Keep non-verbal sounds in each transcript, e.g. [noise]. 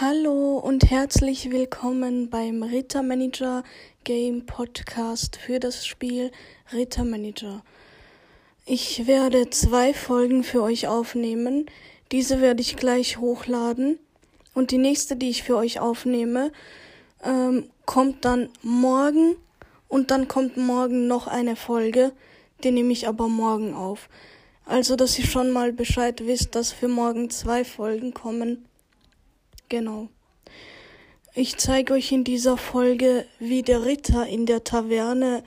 Hallo und herzlich willkommen beim Rittermanager Game Podcast für das Spiel Rittermanager. Ich werde zwei Folgen für euch aufnehmen. Diese werde ich gleich hochladen. Und die nächste, die ich für euch aufnehme, ähm, kommt dann morgen. Und dann kommt morgen noch eine Folge. Die nehme ich aber morgen auf. Also, dass ihr schon mal Bescheid wisst, dass für morgen zwei Folgen kommen. Genau. Ich zeige euch in dieser Folge, wie der Ritter in der Taverne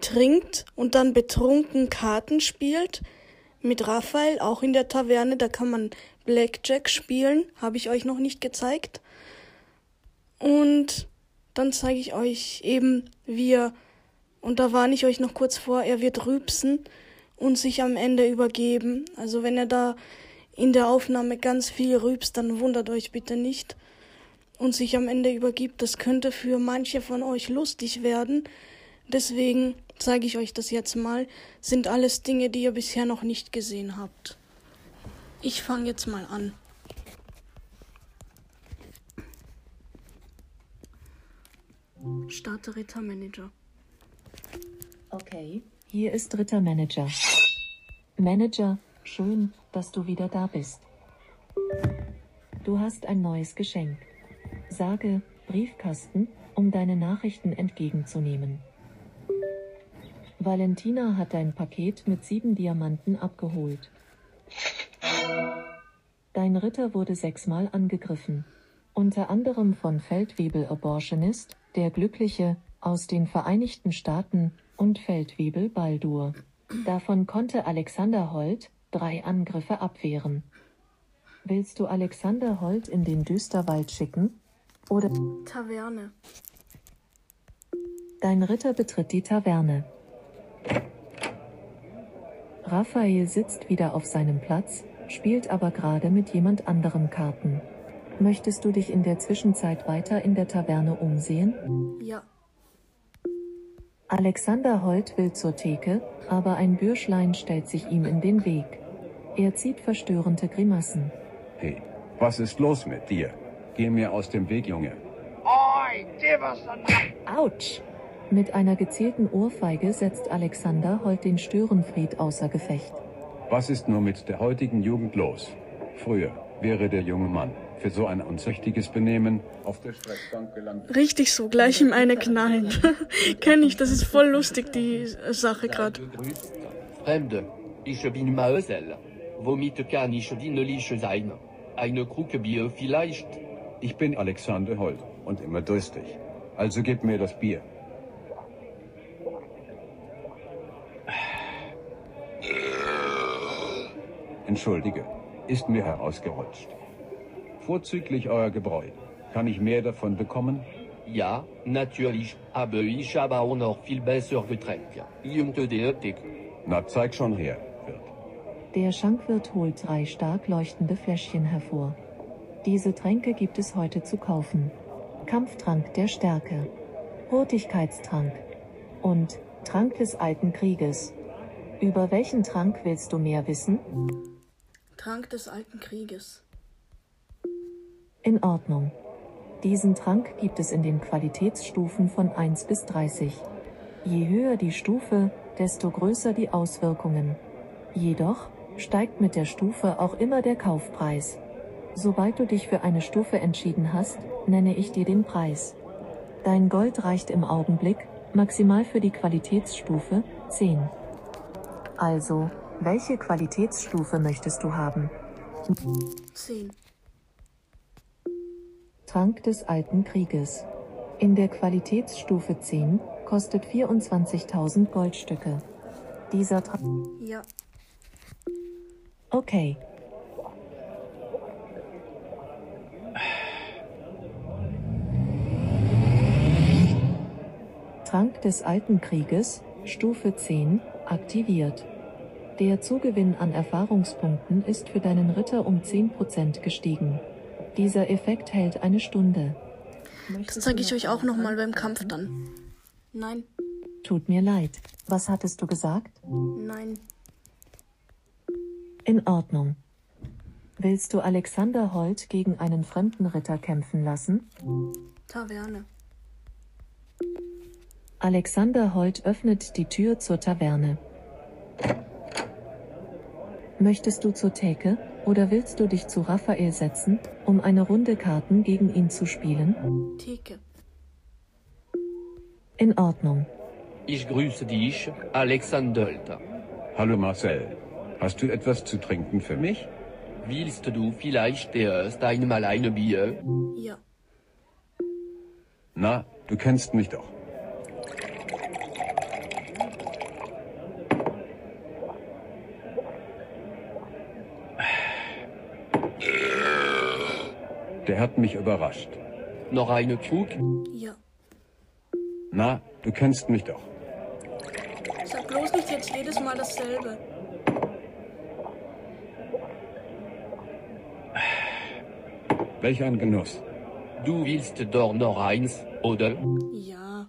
trinkt und dann betrunken Karten spielt. Mit Raphael, auch in der Taverne, da kann man Blackjack spielen, habe ich euch noch nicht gezeigt. Und dann zeige ich euch eben, wie er, und da warne ich euch noch kurz vor, er wird rübsen und sich am Ende übergeben. Also wenn er da in der Aufnahme ganz viel rübst, dann wundert euch bitte nicht und sich am Ende übergibt. Das könnte für manche von euch lustig werden. Deswegen zeige ich euch das jetzt mal. Sind alles Dinge, die ihr bisher noch nicht gesehen habt. Ich fange jetzt mal an. Starte Rittermanager. Okay, hier ist Rittermanager. Manager, schön, dass du wieder da bist. Du hast ein neues Geschenk. Sage, Briefkasten, um deine Nachrichten entgegenzunehmen. Valentina hat dein Paket mit sieben Diamanten abgeholt. Dein Ritter wurde sechsmal angegriffen. Unter anderem von Feldwebel Abortionist, der Glückliche, aus den Vereinigten Staaten, und Feldwebel Baldur. Davon konnte Alexander Holt, drei Angriffe abwehren. Willst du Alexander Holt in den Düsterwald schicken? Oder Taverne. dein Ritter betritt die Taverne. Raphael sitzt wieder auf seinem Platz, spielt aber gerade mit jemand anderem Karten. Möchtest du dich in der Zwischenzeit weiter in der Taverne umsehen? Ja. Alexander Holt will zur Theke, aber ein Bürschlein stellt sich ihm in den Weg. Er zieht verstörende Grimassen. Hey, was ist los mit dir? Geh mir aus dem Weg, Junge. Oi, give us a Autsch! Mit einer gezielten Ohrfeige setzt Alexander Holt den Störenfried außer Gefecht. Was ist nur mit der heutigen Jugend los? Früher wäre der junge Mann für so ein unzüchtiges Benehmen auf der Streckbank gelandet. Richtig so, gleich ihm eine knallen. [laughs] Kenn ich, das ist voll lustig, die Sache gerade. Fremde, ich bin Maösel. Womit kann ich dienlich sein? Eine Kruke Bier vielleicht? Ich bin Alexander Holt und immer durstig. Also gib mir das Bier. Entschuldige, ist mir herausgerutscht. Vorzüglich euer Gebräu. Kann ich mehr davon bekommen? Ja, natürlich, aber ich habe auch noch viel bessere Getränke. Jüngte der Theke. Na, zeig schon her, Wirt. Der Schankwirt holt drei stark leuchtende Fläschchen hervor. Diese Tränke gibt es heute zu kaufen. Kampftrank der Stärke, Hurtigkeitstrank und Trank des alten Krieges. Über welchen Trank willst du mehr wissen? Trank des alten Krieges. In Ordnung. Diesen Trank gibt es in den Qualitätsstufen von 1 bis 30. Je höher die Stufe, desto größer die Auswirkungen. Jedoch steigt mit der Stufe auch immer der Kaufpreis. Sobald du dich für eine Stufe entschieden hast, nenne ich dir den Preis. Dein Gold reicht im Augenblick maximal für die Qualitätsstufe 10. Also, welche Qualitätsstufe möchtest du haben? 10. Trank des alten Krieges. In der Qualitätsstufe 10 kostet 24.000 Goldstücke. Dieser Trank. Ja. Okay. Trank des alten Krieges, Stufe 10, aktiviert. Der Zugewinn an Erfahrungspunkten ist für deinen Ritter um 10% gestiegen. Dieser Effekt hält eine Stunde. Das zeige ich euch auch nochmal beim Kampf dann. Nein, Tut mir leid. Was hattest du gesagt? nein. In Ordnung. Willst du Alexander Holt gegen einen fremden Ritter kämpfen lassen? Taverne. Alexander Holt öffnet die Tür zur Taverne. Möchtest du zur Theke, oder willst du dich zu Raphael setzen, um eine Runde Karten gegen ihn zu spielen? Theke. In Ordnung. Ich grüße dich, Alexander Holt. Hallo Marcel. Hast du etwas zu trinken für mich? Willst du vielleicht erst einmal eine Bier? Ja. Na, du kennst mich doch. Der hat mich überrascht. Noch eine Krug? Ja. Na, du kennst mich doch. Sag bloß nicht jetzt jedes Mal dasselbe. Welch ein Genuss. Du willst doch noch eins, oder? Ja.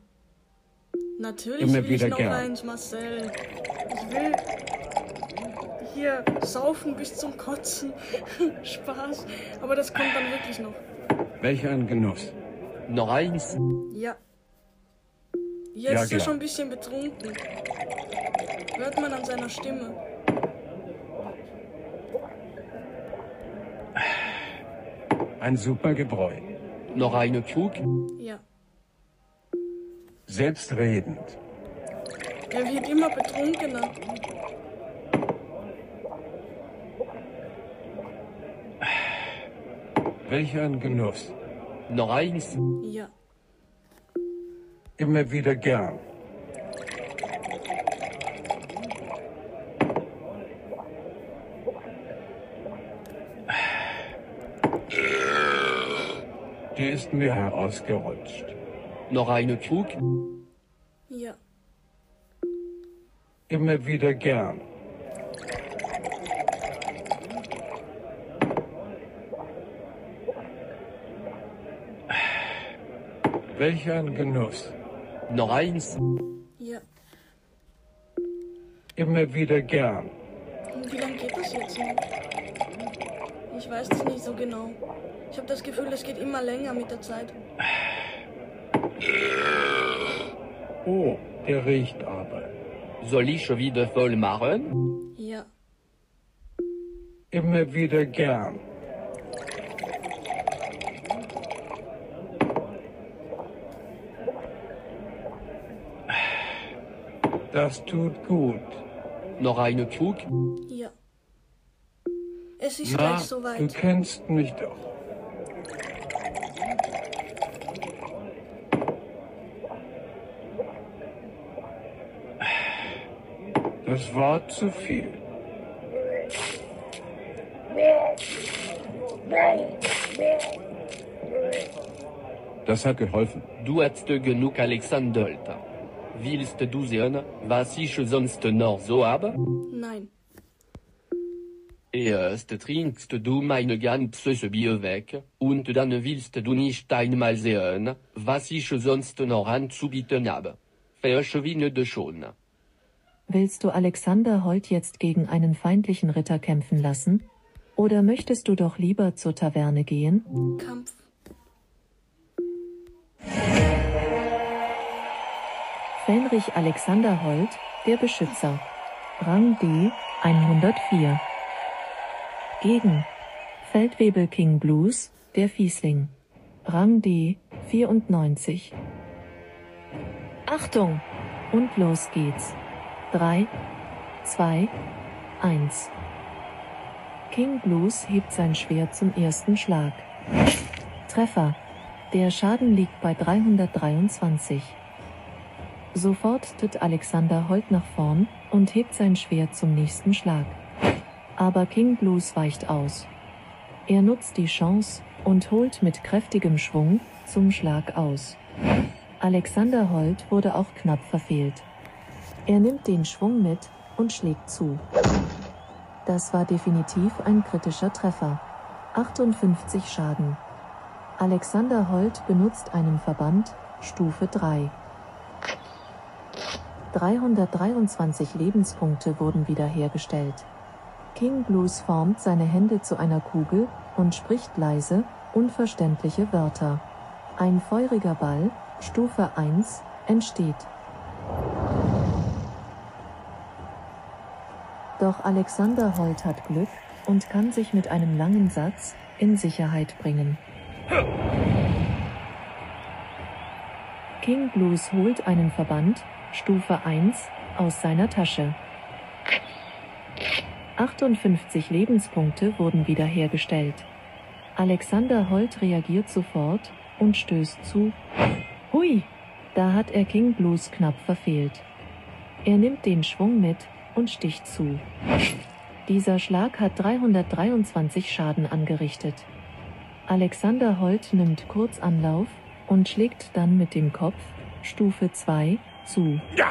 Natürlich Immer will wieder ich noch gern. eins, Marcel. Ich will hier saufen bis zum Kotzen. [laughs] Spaß. Aber das kommt dann wirklich noch. Welch ein Genuss. Noch eins? Ja. Jetzt Ja, ist er schon ein bisschen betrunken. Hört man an seiner Stimme. Ein super Gebräu. Noch eine Krug? Ja. Selbstredend. Er wird immer betrunkener. Welch ein Genuss. Noch eins? Ja. Immer wieder gern. Die ist mir herausgerutscht. Noch eine Krug? Ja. Immer wieder gern. Welch ein Genuss. Noch eins? Ja. Immer wieder gern. Und wie lange geht das jetzt noch? Ich weiß es nicht so genau. Ich habe das Gefühl, es geht immer länger mit der Zeit. Oh, der riecht aber. Soll ich wieder voll machen? Ja. Immer wieder gern. Das tut gut. Noch eine Krug? Ja. Es ist Na, gleich du soweit. kennst mich doch. Das war zu viel. Das hat geholfen. Du hast genug Alexander. Willst du sehen, was ich sonst noch so habe? Nein. Erst trinkst du mein ganzes Bier weg, und dann willst du nicht einmal sehen, was ich sonst noch anzubieten habe. Verschwinde schon. Willst du Alexander Holt jetzt gegen einen feindlichen Ritter kämpfen lassen? Oder möchtest du doch lieber zur Taverne gehen? Kampf. Fenrich Alexander Holt, der Beschützer. Rang D 104. Gegen Feldwebel King Blues, der Fiesling. Rang D 94. Achtung! Und los geht's. 3, 2, 1. King Blues hebt sein Schwert zum ersten Schlag. Treffer. Der Schaden liegt bei 323. Sofort tritt Alexander Holt nach vorn und hebt sein Schwert zum nächsten Schlag. Aber King Blues weicht aus. Er nutzt die Chance und holt mit kräftigem Schwung zum Schlag aus. Alexander Holt wurde auch knapp verfehlt. Er nimmt den Schwung mit und schlägt zu. Das war definitiv ein kritischer Treffer. 58 Schaden. Alexander Holt benutzt einen Verband, Stufe 3. 323 Lebenspunkte wurden wiederhergestellt. King Blues formt seine Hände zu einer Kugel und spricht leise, unverständliche Wörter. Ein feuriger Ball, Stufe 1, entsteht. Doch Alexander Holt hat Glück und kann sich mit einem langen Satz in Sicherheit bringen. King Blues holt einen Verband, Stufe 1, aus seiner Tasche. 58 Lebenspunkte wurden wiederhergestellt. Alexander Holt reagiert sofort und stößt zu. Hui! Da hat er King Blues knapp verfehlt. Er nimmt den Schwung mit und sticht zu. Dieser Schlag hat 323 Schaden angerichtet. Alexander Holt nimmt kurz Anlauf und schlägt dann mit dem Kopf, Stufe 2, zu. Ja.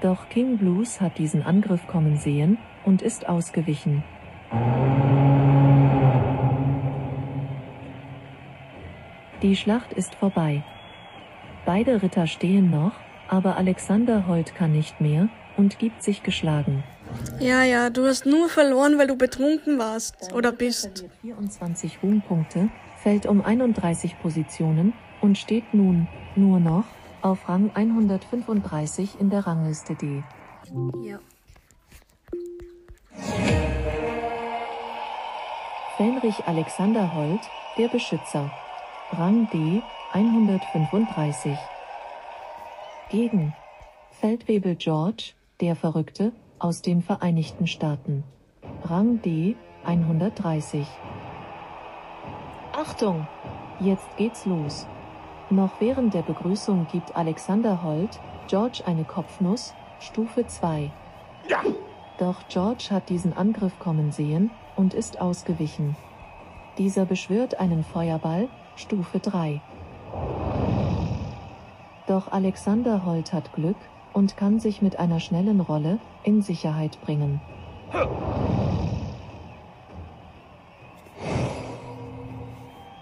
Doch King Blues hat diesen Angriff kommen sehen und ist ausgewichen. Die Schlacht ist vorbei. Beide Ritter stehen noch, aber Alexander Holt kann nicht mehr und gibt sich geschlagen. Ja, ja, du hast nur verloren, weil du betrunken warst oder bist. 24 Ruhmpunkte, fällt um 31 Positionen und steht nun nur noch auf Rang 135 in der Rangliste D. Ja. Fähnrich Alexander Holt, der Beschützer. Rang D 135. Gegen Feldwebel George, der Verrückte, aus den Vereinigten Staaten. Rang D 130. Achtung! Jetzt geht's los. Noch während der Begrüßung gibt Alexander Holt George eine Kopfnuss, Stufe 2. Ja. Doch George hat diesen Angriff kommen sehen und ist ausgewichen. Dieser beschwört einen Feuerball, Stufe 3. Doch Alexander Holt hat Glück und kann sich mit einer schnellen Rolle in Sicherheit bringen.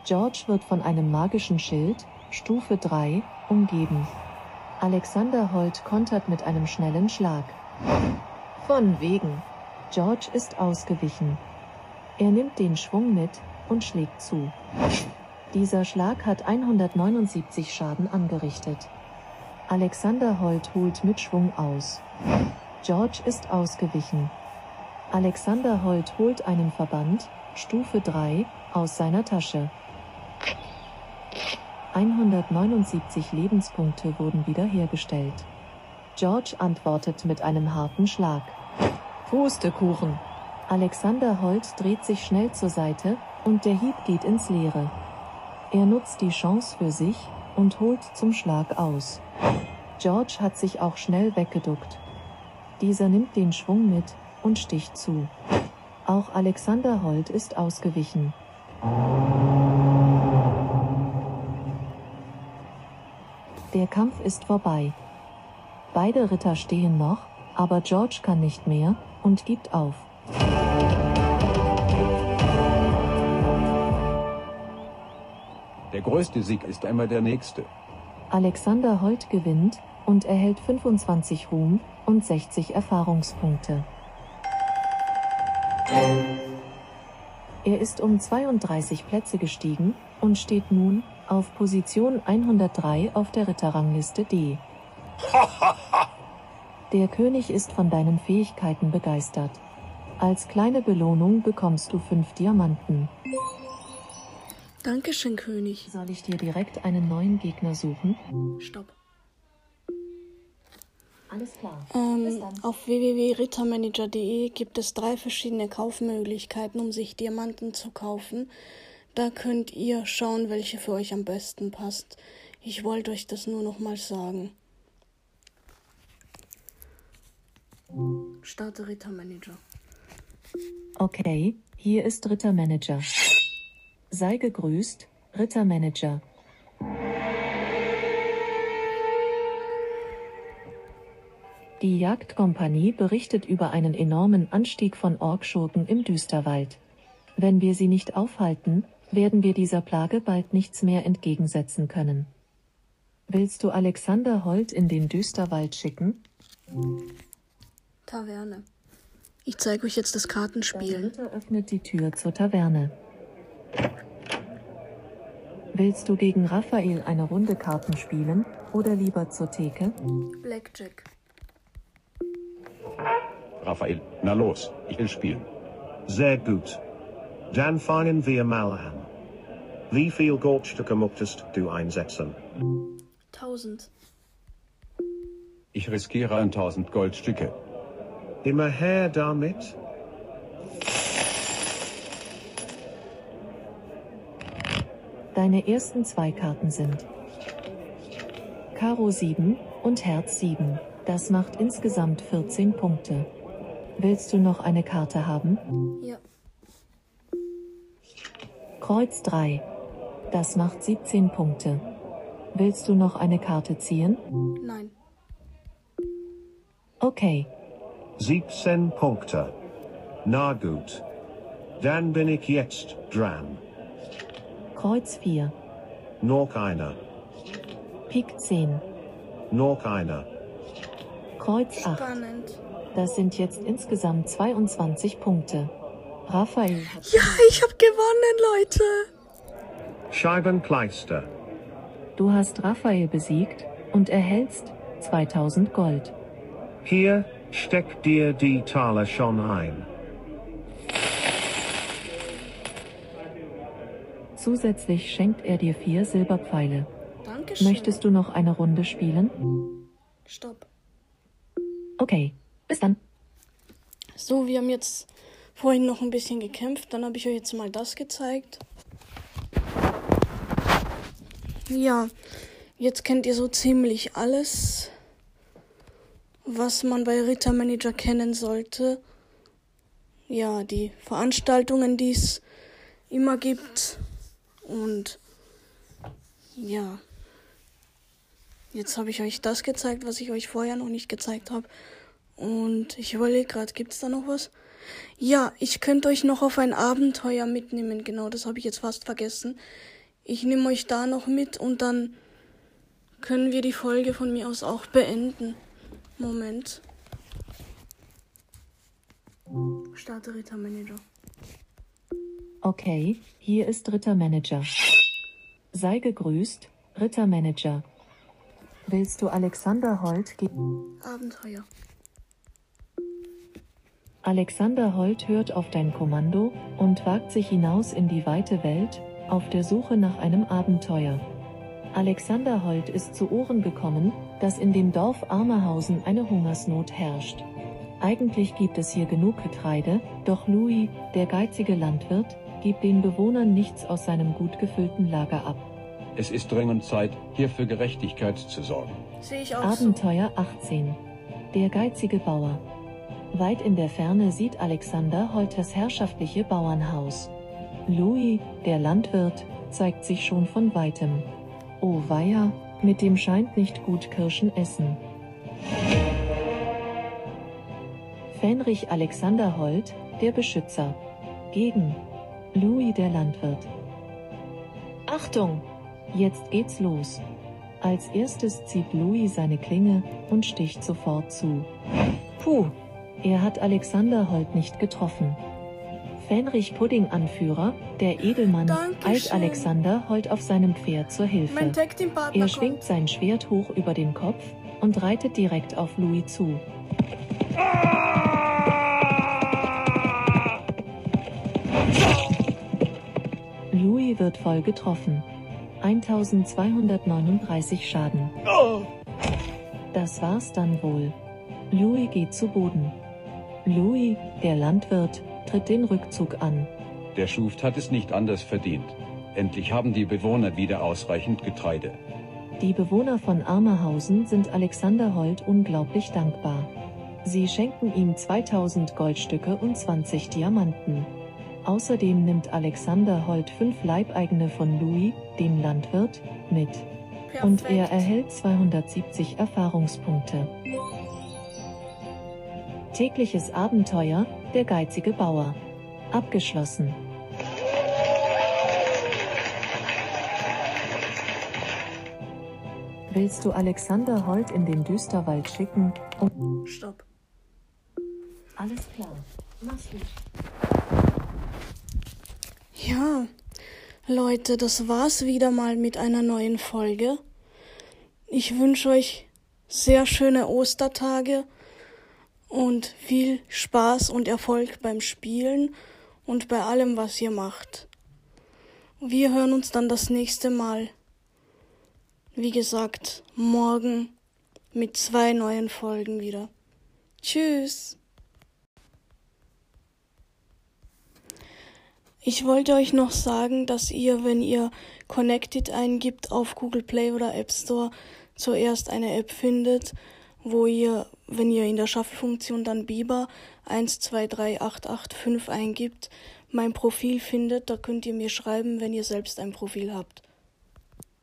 George wird von einem magischen Schild, Stufe 3, umgeben. Alexander Holt kontert mit einem schnellen Schlag. Von wegen. George ist ausgewichen. Er nimmt den Schwung mit und schlägt zu. Dieser Schlag hat 179 Schaden angerichtet. Alexander Holt holt mit Schwung aus. George ist ausgewichen. Alexander Holt holt einen Verband, Stufe 3, aus seiner Tasche. 179 Lebenspunkte wurden wiederhergestellt. George antwortet mit einem harten Schlag. Pustekuchen! Alexander Holt dreht sich schnell zur Seite und der Hieb geht ins Leere. Er nutzt die Chance für sich und holt zum Schlag aus. George hat sich auch schnell weggeduckt. Dieser nimmt den Schwung mit und sticht zu. Auch Alexander Holt ist ausgewichen. Der Kampf ist vorbei. Beide Ritter stehen noch, aber George kann nicht mehr und gibt auf. Der größte Sieg ist einmal der nächste. Alexander Holt gewinnt und erhält 25 Ruhm und 60 Erfahrungspunkte. Er ist um 32 Plätze gestiegen und steht nun auf Position 103 auf der Ritterrangliste D. [laughs] Der König ist von deinen Fähigkeiten begeistert. Als kleine Belohnung bekommst du fünf Diamanten. Dankeschön, König. Soll ich dir direkt einen neuen Gegner suchen? Stopp. Alles klar. Ähm, auf www.rittermanager.de gibt es drei verschiedene Kaufmöglichkeiten, um sich Diamanten zu kaufen. Da könnt ihr schauen, welche für euch am besten passt. Ich wollte euch das nur noch mal sagen. Starte Rittermanager. Okay, hier ist Rittermanager. Sei gegrüßt, Rittermanager. Die Jagdkompanie berichtet über einen enormen Anstieg von Orkschurken im Düsterwald. Wenn wir sie nicht aufhalten, werden wir dieser Plage bald nichts mehr entgegensetzen können. Willst du Alexander Holt in den Düsterwald schicken? Taverne. Ich zeige euch jetzt das Dein Kartenspiel. Ritter öffnet die Tür zur Taverne. Willst du gegen Raphael eine Runde Karten spielen oder lieber zur Theke? Blackjack. Raphael, na los, ich will spielen. Sehr gut. Dann fangen wir mal an. Wie viel Goldstücke möchtest du einsetzen? 1000. Ich riskiere 1000 Goldstücke. Immer her damit. Deine ersten zwei Karten sind Karo 7 und Herz 7. Das macht insgesamt 14 Punkte. Willst du noch eine Karte haben? Ja. Kreuz 3. Das macht 17 Punkte. Willst du noch eine Karte ziehen? Nein. Okay. 17 Punkte. Na gut. Dann bin ich jetzt dran. Kreuz 4. Noch einer. Pik 10. Noch einer. Kreuz 8. Spannend. Das sind jetzt insgesamt 22 Punkte. Raphael Ja, ich hab gewonnen, Leute. Scheibenkleister. Du hast Raphael besiegt und erhältst 2000 Gold. Hier, steck dir die Taler schon ein. Zusätzlich schenkt er dir vier Silberpfeile. Dankeschön. Möchtest du noch eine Runde spielen? Stopp. Okay, bis dann. So, wir haben jetzt vorhin noch ein bisschen gekämpft. Dann habe ich euch jetzt mal das gezeigt. Ja, jetzt kennt ihr so ziemlich alles, was man bei Rittermanager kennen sollte. Ja, die Veranstaltungen, die es immer gibt. Und ja, jetzt habe ich euch das gezeigt, was ich euch vorher noch nicht gezeigt habe. Und ich überlege gerade, gibt es da noch was? Ja, ich könnte euch noch auf ein Abenteuer mitnehmen. Genau, das habe ich jetzt fast vergessen. Ich nehme euch da noch mit und dann können wir die Folge von mir aus auch beenden. Moment. Starte Rittermanager. Okay, hier ist Rittermanager. Sei gegrüßt, Rittermanager. Willst du Alexander Holt gegen... Abenteuer. Alexander Holt hört auf dein Kommando und wagt sich hinaus in die weite Welt, auf der Suche nach einem Abenteuer. Alexander Holt ist zu Ohren gekommen, dass in dem Dorf Armerhausen eine Hungersnot herrscht. Eigentlich gibt es hier genug Getreide, doch Louis, der geizige Landwirt, gibt den Bewohnern nichts aus seinem gut gefüllten Lager ab. Es ist dringend Zeit, hier für Gerechtigkeit zu sorgen. Sehe ich auch so. Abenteuer 18. Der geizige Bauer. Weit in der Ferne sieht Alexander Holt das herrschaftliche Bauernhaus. Louis, der Landwirt, zeigt sich schon von weitem. Oh weia, mit dem scheint nicht gut Kirschen essen. Fähnrich Alexander Holt, der Beschützer. Gegen Louis der Landwirt. Achtung! Jetzt geht's los. Als erstes zieht Louis seine Klinge und sticht sofort zu. Puh, er hat Alexander Holt nicht getroffen. Fähnrich Pudding-Anführer, der Edelmann, Dankeschön. eilt Alexander Holt auf seinem Pferd zur Hilfe. Er schwingt sein Schwert hoch über den Kopf und reitet direkt auf Louis zu. Louis wird voll getroffen. 1239 Schaden. Das war's dann wohl. Louis geht zu Boden. Louis, der Landwirt, tritt den Rückzug an. Der Schuft hat es nicht anders verdient. Endlich haben die Bewohner wieder ausreichend Getreide. Die Bewohner von Armerhausen sind Alexander Holt unglaublich dankbar. Sie schenken ihm 2000 Goldstücke und 20 Diamanten. Außerdem nimmt Alexander Holt fünf Leibeigene von Louis, dem Landwirt, mit. Und er Perfekt. erhält 270 Erfahrungspunkte. Tägliches Abenteuer, der geizige Bauer. Abgeschlossen. Willst du Alexander Holt in den Düsterwald schicken, um Stopp. Alles klar. Mach's gut. Ja, Leute, das war's wieder mal mit einer neuen Folge. Ich wünsche euch sehr schöne Ostertage und viel Spaß und Erfolg beim Spielen und bei allem, was ihr macht. Wir hören uns dann das nächste Mal. Wie gesagt, morgen mit zwei neuen Folgen wieder. Tschüss. Ich wollte euch noch sagen, dass ihr, wenn ihr Connected eingibt auf Google Play oder App Store, zuerst eine App findet, wo ihr, wenn ihr in der Shuffle-Funktion dann Biber 123885 eingibt, mein Profil findet. Da könnt ihr mir schreiben, wenn ihr selbst ein Profil habt.